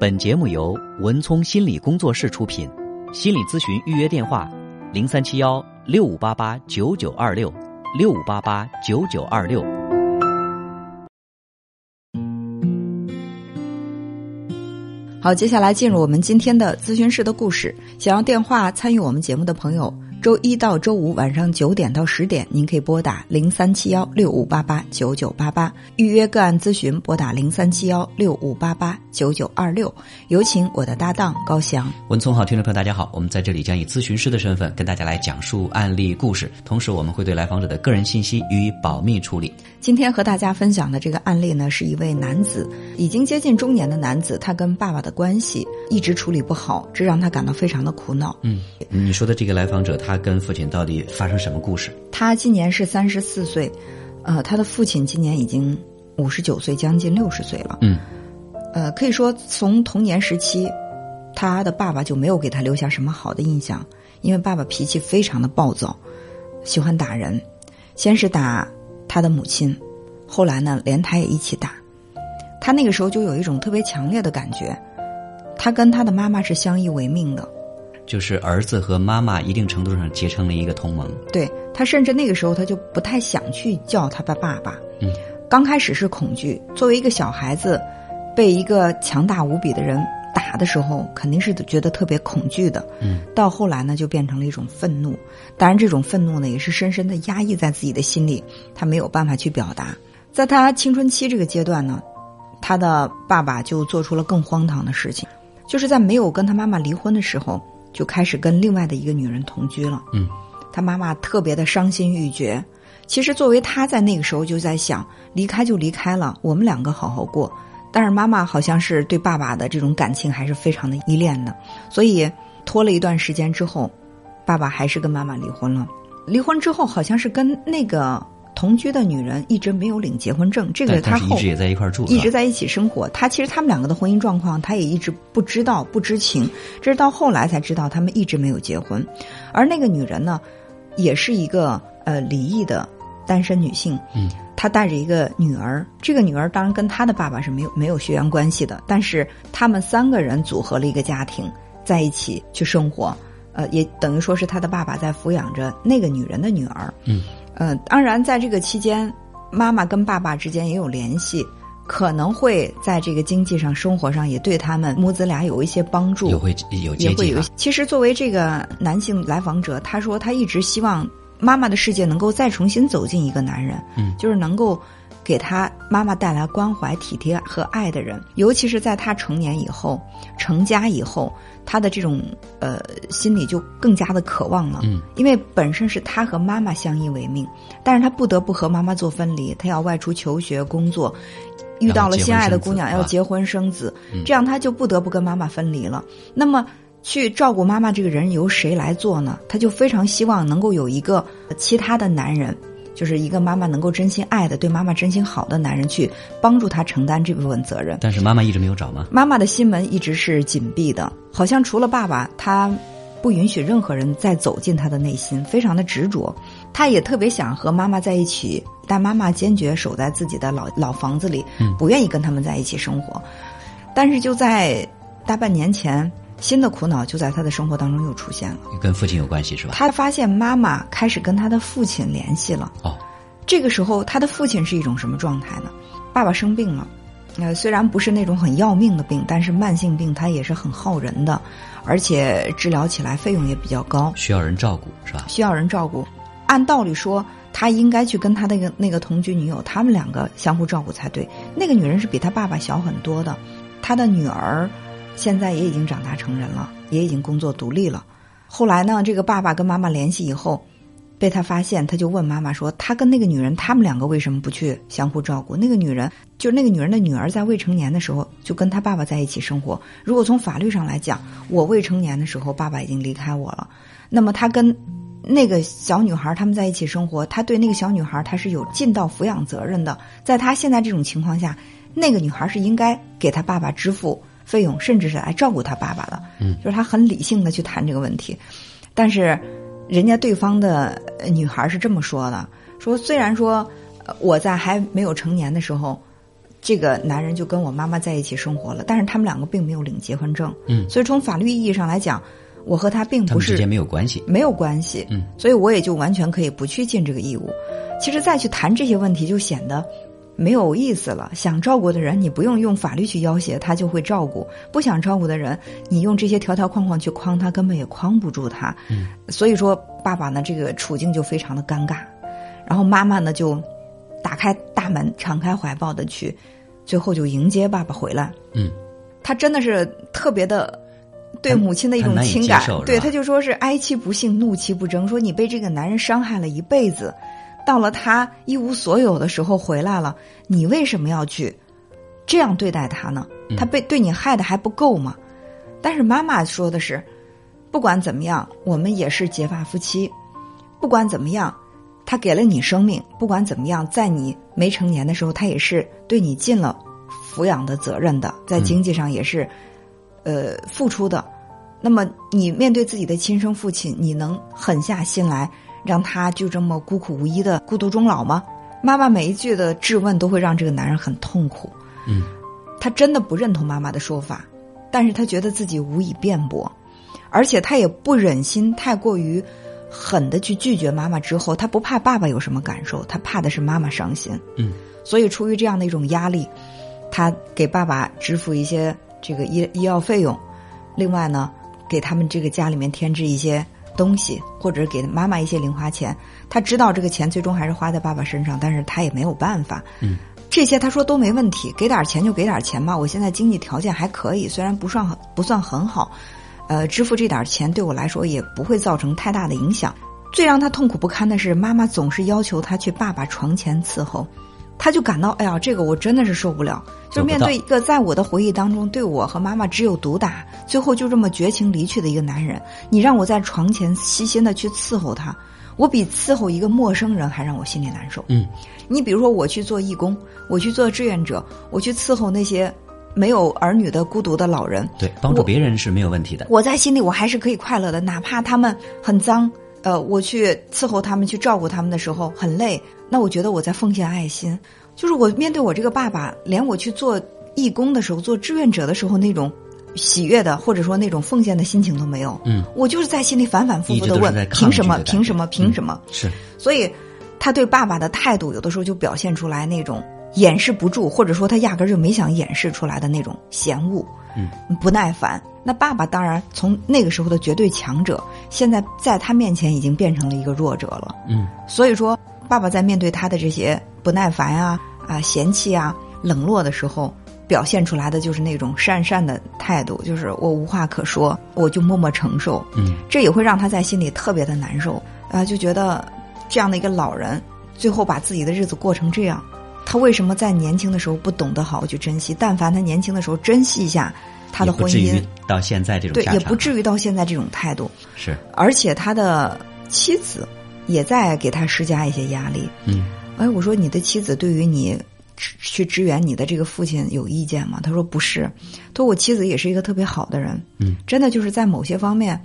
本节目由文聪心理工作室出品，心理咨询预约电话：零三七幺六五八八九九二六六五八八九九二六。好，接下来进入我们今天的咨询室的故事。想要电话参与我们节目的朋友。周一到周五晚上九点到十点，您可以拨打零三七幺六五八八九九八八预约个案咨询，拨打零三七幺六五八八九九二六。有请我的搭档高翔。文聪好，听众朋友大家好，我们在这里将以咨询师的身份跟大家来讲述案例故事，同时我们会对来访者的个人信息予以保密处理。今天和大家分享的这个案例呢，是一位男子，已经接近中年的男子，他跟爸爸的关系一直处理不好，这让他感到非常的苦恼。嗯，你说的这个来访者，他跟父亲到底发生什么故事？他今年是三十四岁，呃，他的父亲今年已经五十九岁，将近六十岁了。嗯，呃，可以说从童年时期，他的爸爸就没有给他留下什么好的印象，因为爸爸脾气非常的暴躁，喜欢打人，先是打。他的母亲，后来呢，连他也一起打。他那个时候就有一种特别强烈的感觉，他跟他的妈妈是相依为命的，就是儿子和妈妈一定程度上结成了一个同盟。对他，甚至那个时候他就不太想去叫他的爸爸。嗯，刚开始是恐惧，作为一个小孩子，被一个强大无比的人。打的时候肯定是觉得特别恐惧的，嗯，到后来呢就变成了一种愤怒，当然这种愤怒呢也是深深的压抑在自己的心里，他没有办法去表达。在他青春期这个阶段呢，他的爸爸就做出了更荒唐的事情，就是在没有跟他妈妈离婚的时候，就开始跟另外的一个女人同居了。嗯，他妈妈特别的伤心欲绝。其实作为他在那个时候就在想，离开就离开了，我们两个好好过。但是妈妈好像是对爸爸的这种感情还是非常的依恋的，所以拖了一段时间之后，爸爸还是跟妈妈离婚了。离婚之后，好像是跟那个同居的女人一直没有领结婚证，这个他后一直也在一块住，一直在一起生活。他其实他们两个的婚姻状况，他也一直不知道、不知情，这是到后来才知道他们一直没有结婚。而那个女人呢，也是一个呃离异的单身女性。嗯。她带着一个女儿，这个女儿当然跟她的爸爸是没有没有血缘关系的，但是他们三个人组合了一个家庭，在一起去生活，呃，也等于说是他的爸爸在抚养着那个女人的女儿。嗯，呃，当然在这个期间，妈妈跟爸爸之间也有联系，可能会在这个经济上、生活上也对他们母子俩有一些帮助，也会有也会有。其实作为这个男性来访者，他说他一直希望。妈妈的世界能够再重新走进一个男人，嗯，就是能够给他妈妈带来关怀、体贴和爱的人。尤其是在他成年以后、成家以后，他的这种呃心里就更加的渴望了，嗯，因为本身是他和妈妈相依为命，但是他不得不和妈妈做分离，他要外出求学、工作，遇到了心爱的姑娘要结婚生子，这样他就不得不跟妈妈分离了。那么。去照顾妈妈这个人由谁来做呢？他就非常希望能够有一个其他的男人，就是一个妈妈能够真心爱的、对妈妈真心好的男人去帮助他承担这部分责任。但是妈妈一直没有找吗？妈妈的心门一直是紧闭的，好像除了爸爸，她不允许任何人再走进她的内心，非常的执着。她也特别想和妈妈在一起，但妈妈坚决守在自己的老老房子里，不愿意跟他们在一起生活。但是就在大半年前。新的苦恼就在他的生活当中又出现了，跟父亲有关系是吧？他发现妈妈开始跟他的父亲联系了。哦，这个时候他的父亲是一种什么状态呢？爸爸生病了，呃，虽然不是那种很要命的病，但是慢性病他也是很耗人的，而且治疗起来费用也比较高，需要人照顾是吧？需要人照顾。按道理说，他应该去跟他那个那个同居女友，他们两个相互照顾才对。那个女人是比他爸爸小很多的，他的女儿。现在也已经长大成人了，也已经工作独立了。后来呢，这个爸爸跟妈妈联系以后，被他发现，他就问妈妈说：“他跟那个女人，他们两个为什么不去相互照顾？那个女人，就是那个女人的女儿，在未成年的时候就跟他爸爸在一起生活。如果从法律上来讲，我未成年的时候，爸爸已经离开我了。那么他跟那个小女孩他们在一起生活，他对那个小女孩他是有尽到抚养责任的。在他现在这种情况下，那个女孩是应该给他爸爸支付。”费用甚至是来照顾他爸爸的，嗯，就是他很理性的去谈这个问题，但是人家对方的女孩是这么说的：说虽然说我在还没有成年的时候这个男人就跟我妈妈在一起生活了，但是他们两个并没有领结婚证，嗯所以从法律意义上来讲，我和他并不是之间没有关系。没有关系，嗯，所以我也就完全可以不去尽这个义务。其实再去谈这些问题，就显得没有意思了。想照顾的人，你不用用法律去要挟，他就会照顾；不想照顾的人，你用这些条条框框去框他，根本也框不住他。嗯，所以说，爸爸呢，这个处境就非常的尴尬，然后妈妈呢就打开大门，敞开怀抱的去，最后就迎接爸爸回来。嗯，他真的是特别的对母亲的一种情感对，他就说是哀其不幸，怒其不争，说你被这个男人伤害了一辈子，到了他一无所有的时候回来了，你为什么要去这样对待他呢？嗯他被对你害的还不够吗？但是妈妈说的是，不管怎么样，我们也是结发夫妻，不管怎么样。他给了你生命，不管怎么样，在你没成年的时候，他也是对你尽了抚养的责任的，在经济上也是，呃，付出的。那么你面对自己的亲生父亲，你能狠下心来让他就这么孤苦无依的孤独终老吗？妈妈每一句的质问都会让这个男人很痛苦。嗯，他真的不认同妈妈的说法，但是他觉得自己无以辩驳，而且他也不忍心太过于狠的去拒绝妈妈。之后，他不怕爸爸有什么感受，他怕的是妈妈伤心。嗯，所以出于这样的一种压力，他给爸爸支付一些这个医医药费用，另外呢，给他们这个家里面添置一些东西，或者给妈妈一些零花钱。他知道这个钱最终还是花在爸爸身上，但是他也没有办法。嗯，这些他说都没问题，给点钱就给点钱吧。我现在经济条件还可以，虽然不算很不算很好，呃，支付这点钱对我来说也不会造成太大的影响。最让他痛苦不堪的是，妈妈总是要求他去爸爸床前伺候，他就感到，哎呀，这个我真的是受不了。就是面对一个在我的回忆当中对我和妈妈只有毒打，最后就这么绝情离去的一个男人，你让我在床前细心的去伺候他，我比伺候一个陌生人还让我心里难受。嗯，你比如说，我去做义工，我去做志愿者，我去伺候那些没有儿女的孤独的老人，对，帮助别人是没有问题的。我在心里我还是可以快乐的，哪怕他们很脏，呃，我去伺候他们、去照顾他们的时候很累，那我觉得我在奉献爱心。就是我面对我这个爸爸，连我去做义工的时候、做志愿者的时候那种喜悦的，或者说那种奉献的心情都没有。嗯，我就是在心里反反复复的问凭什么？凭什么？凭什么？是，所以，他对爸爸的态度有的时候就表现出来那种掩饰不住，或者说他压根儿就没想掩饰出来的那种嫌恶、嗯，不耐烦。那爸爸当然从那个时候的绝对强者，现在在他面前已经变成了一个弱者了。嗯，所以说，爸爸在面对他的这些不耐烦啊、啊嫌弃啊、冷落的时候，表现出来的就是那种讪讪的态度，就是我无话可说，我就默默承受。嗯，这也会让他在心里特别的难受啊、就觉得这样的一个老人，最后把自己的日子过成这样，他为什么在年轻的时候不懂得好好去珍惜？但凡他年轻的时候珍惜一下他的婚姻到现在这种对，也不至于到现在这种态度。是，而且他的妻子也在给他施加一些压力。嗯。哎，我说你的妻子对于你去支援你的这个父亲有意见吗？他说不是，他说我妻子也是一个特别好的人，嗯。真的就是在某些方面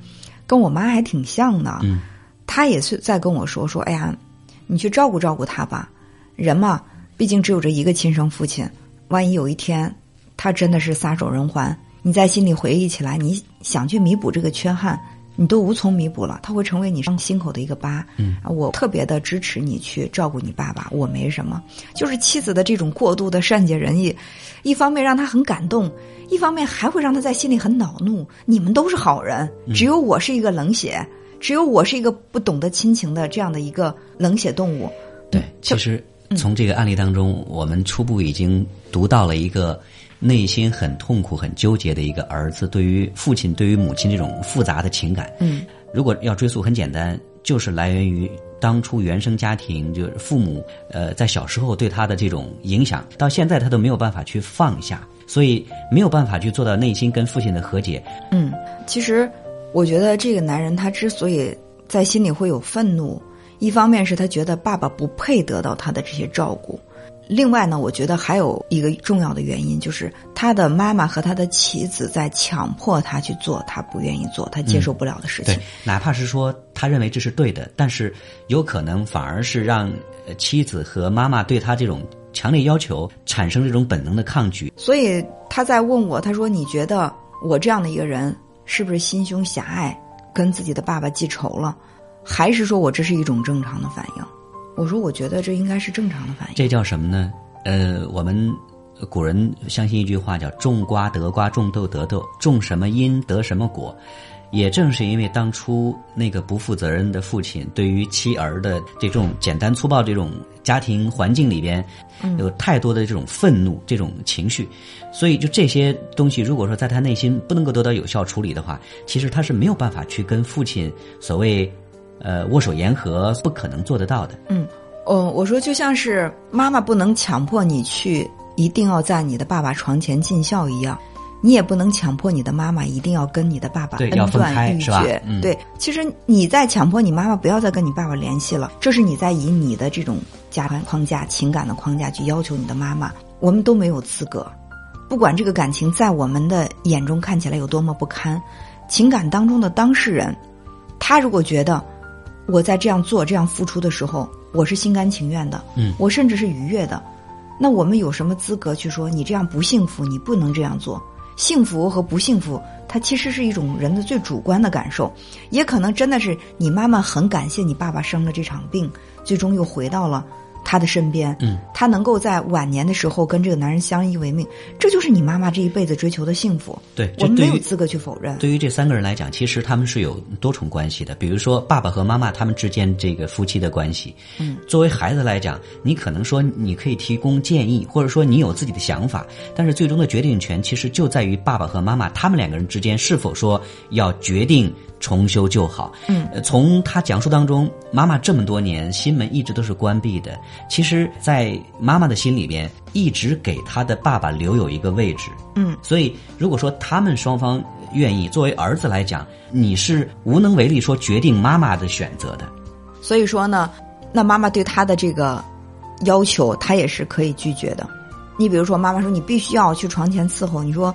跟我妈还挺像的。嗯。他也是在跟我说说，哎呀，你去照顾照顾他吧，人嘛，毕竟只有这一个亲生父亲，万一有一天他真的是撒手人寰，你在心里回忆起来，你想去弥补这个缺憾，你都无从弥补了，他会成为你伤心口的一个疤。嗯啊，我特别的支持你去照顾你爸爸，我没什么，就是妻子的这种过度的善解人意，一方面让他很感动，一方面还会让他在心里很恼怒。你们都是好人，只有我是一个冷血，只有我是一个不懂得亲情的这样的一个冷血动物。对，其实从这个案例当中，我们初步已经读到了一个内心很痛苦、很纠结的一个儿子对于父亲、对于母亲这种复杂的情感。嗯，如果要追溯，很简单，就是来源于当初原生家庭，就是父母呃在小时候对他的这种影响，到现在他都没有办法去放下，所以没有办法去做到内心跟父亲的和解。嗯，其实我觉得这个男人他之所以在心里会有愤怒，一方面是他觉得爸爸不配得到他的这些照顾，另外呢，我觉得还有一个重要的原因，就是他的妈妈和他的妻子在强迫他去做他不愿意做、他接受不了的事情。对，哪怕是说他认为这是对的，但是有可能反而是让呃妻子和妈妈对他这种强烈要求，产生这种本能的抗拒。所以他在问我，他说：“你觉得我这样的一个人是不是心胸狭隘，跟自己的爸爸记仇了，还是说我这是一种正常的反应？”我说：“我觉得这应该是正常的反应。”这叫什么呢？呃，我们古人相信一句话叫“种瓜得瓜，种豆得豆，种什么因得什么果”。也正是因为当初那个不负责任的父亲对于妻儿的这种简单粗暴这种家庭环境里边，有太多的这种愤怒这种情绪，所以就这些东西，如果说在他内心不能够得到有效处理的话，其实他是没有办法去跟父亲所谓呃握手言和，不可能做得到的。嗯，哦，我说就像是妈妈不能强迫你去一定要在你的爸爸床前尽孝一样。你也不能强迫你的妈妈一定要跟你的爸爸恩断义绝，对。其实你在强迫你妈妈不要再跟你爸爸联系了，这是你在以你的这种家庭框架、情感的框架去要求你的妈妈。我们都没有资格，不管这个感情在我们的眼中看起来有多么不堪，情感当中的当事人，他如果觉得我在这样做、这样付出的时候，我是心甘情愿的，嗯，我甚至是愉悦的，那我们有什么资格去说你这样不幸福？你不能这样做？幸福和不幸福，它其实是一种人的最主观的感受，也可能真的是你妈妈很感谢你爸爸生了这场病，最终又回到了。他的身边，嗯，他能够在晚年的时候跟这个男人相依为命，这就是你妈妈这一辈子追求的幸福。对，我们没有资格去否认。对于这三个人来讲，其实他们是有多重关系的。比如说，爸爸和妈妈他们之间这个夫妻的关系，嗯，作为孩子来讲，你可能说你可以提供建议，或者说你有自己的想法，但是最终的决定权其实就在于爸爸和妈妈他们两个人之间是否说要决定。重修旧好，嗯，从他讲述当中，妈妈这么多年心门一直都是关闭的。其实，在妈妈的心里边，一直给他的爸爸留有一个位置，嗯。所以，如果说他们双方愿意，作为儿子来讲，你是无能为力说决定妈妈的选择的。所以说呢，那妈妈对他的这个要求，他也是可以拒绝的。你比如说，妈妈说你必须要去床前伺候，你说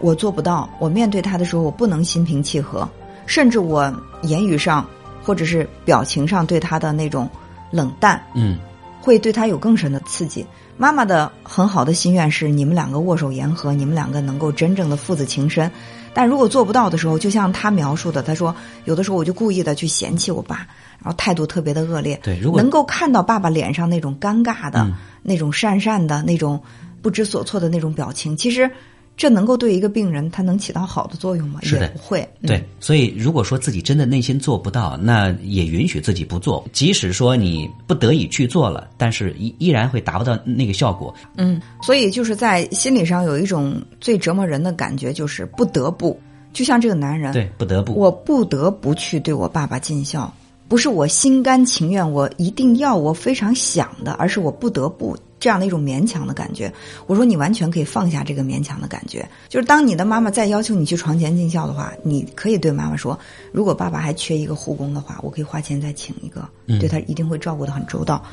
我做不到，我面对他的时候，我不能心平气和。甚至我言语上，或者是表情上对他的那种冷淡，嗯，会对他有更深的刺激。妈妈的很好的心愿是你们两个握手言和，你们两个能够真正的父子情深。但如果做不到的时候，就像他描述的，他说有的时候我就故意的去嫌弃我爸，然后态度特别的恶劣。对，如果能够看到爸爸脸上那种尴尬的、那种讪讪的、那种不知所措的那种表情，其实。这能够对一个病人，他能起到好的作用吗？是的，不会。对，所以如果说自己真的内心做不到，那也允许自己不做。即使说你不得已去做了，但是依依然会达不到那个效果。嗯，所以就是在心理上有一种最折磨人的感觉，就是不得不，就像这个男人，对，不得不，我不得不去对我爸爸尽孝，不是我心甘情愿，我一定要，我非常想的，而是我不得不。这样的一种勉强的感觉，我说你完全可以放下这个勉强的感觉。就是当你的妈妈再要求你去床前尽孝的话，你可以对妈妈说：如果爸爸还缺一个护工的话，我可以花钱再请一个，对他一定会照顾的很周到。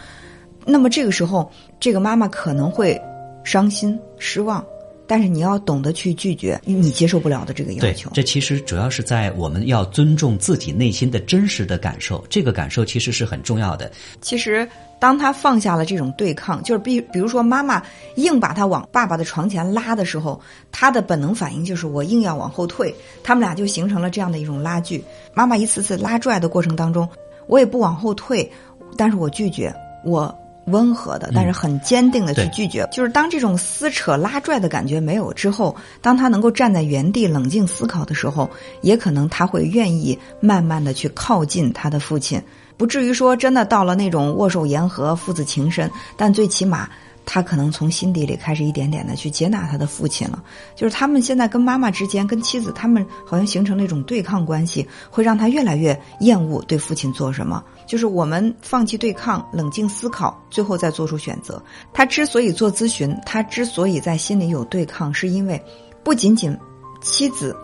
那么这个时候，这个妈妈可能会伤心失望。但是你要懂得去拒绝你接受不了的这个要求。这其实主要是在我们要尊重自己内心的真实的感受，这个感受其实是很重要的。其实，当他放下了这种对抗，就是比比如说妈妈硬把他往爸爸的床前拉的时候，他的本能反应就是我硬要往后退，他们俩就形成了这样的一种拉锯。妈妈一次次拉拽的过程当中，我也不往后退，但是我拒绝我。温和的，但是很坚定的去拒绝。就是当这种撕扯拉拽的感觉没有之后，当他能够站在原地冷静思考的时候，也可能他会愿意慢慢的去靠近他的父亲，不至于说真的到了那种握手言和、父子情深，但最起码。他可能从心底里开始一点点的去接纳他的父亲了，就是他们现在跟妈妈之间、跟妻子，他们好像形成了一种对抗关系，会让他越来越厌恶对父亲做什么。就是我们放弃对抗，冷静思考，最后再做出选择。他之所以做咨询，他之所以在心里有对抗，是因为不仅仅妻子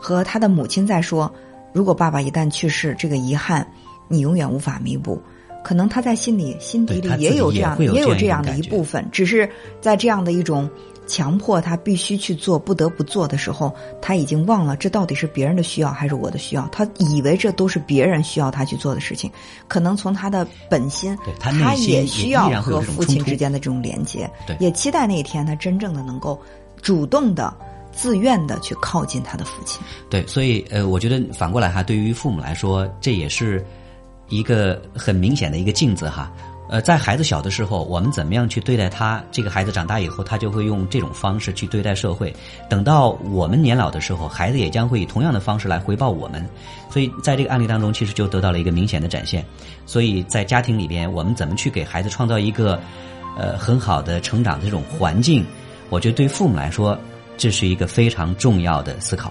和他的母亲在说，如果爸爸一旦去世，这个遗憾你永远无法弥补。可能他在心里、心底里也有这样、也有这样的一部分，只是在这样的一种强迫他必须去做，不得不做的时候，他已经忘了这到底是别人的需要还是我的需要。他以为这都是别人需要他去做的事情，可能从他的本心，他也需要和父亲之间的这种连接，也期待那一天他真正的能够主动的、自愿的去靠近他的父亲。对，所以呃，我觉得反过来哈，对于父母来说，这也是一个很明显的一个镜子哈。呃，在孩子小的时候，我们怎么样去对待他？这个孩子长大以后，他就会用这种方式去对待社会。等到我们年老的时候，孩子也将会以同样的方式来回报我们。所以，在这个案例当中，其实就得到了一个明显的展现。所以在家庭里边，我们怎么去给孩子创造一个呃很好的成长的这种环境？我觉得对父母来说，这是一个非常重要的思考。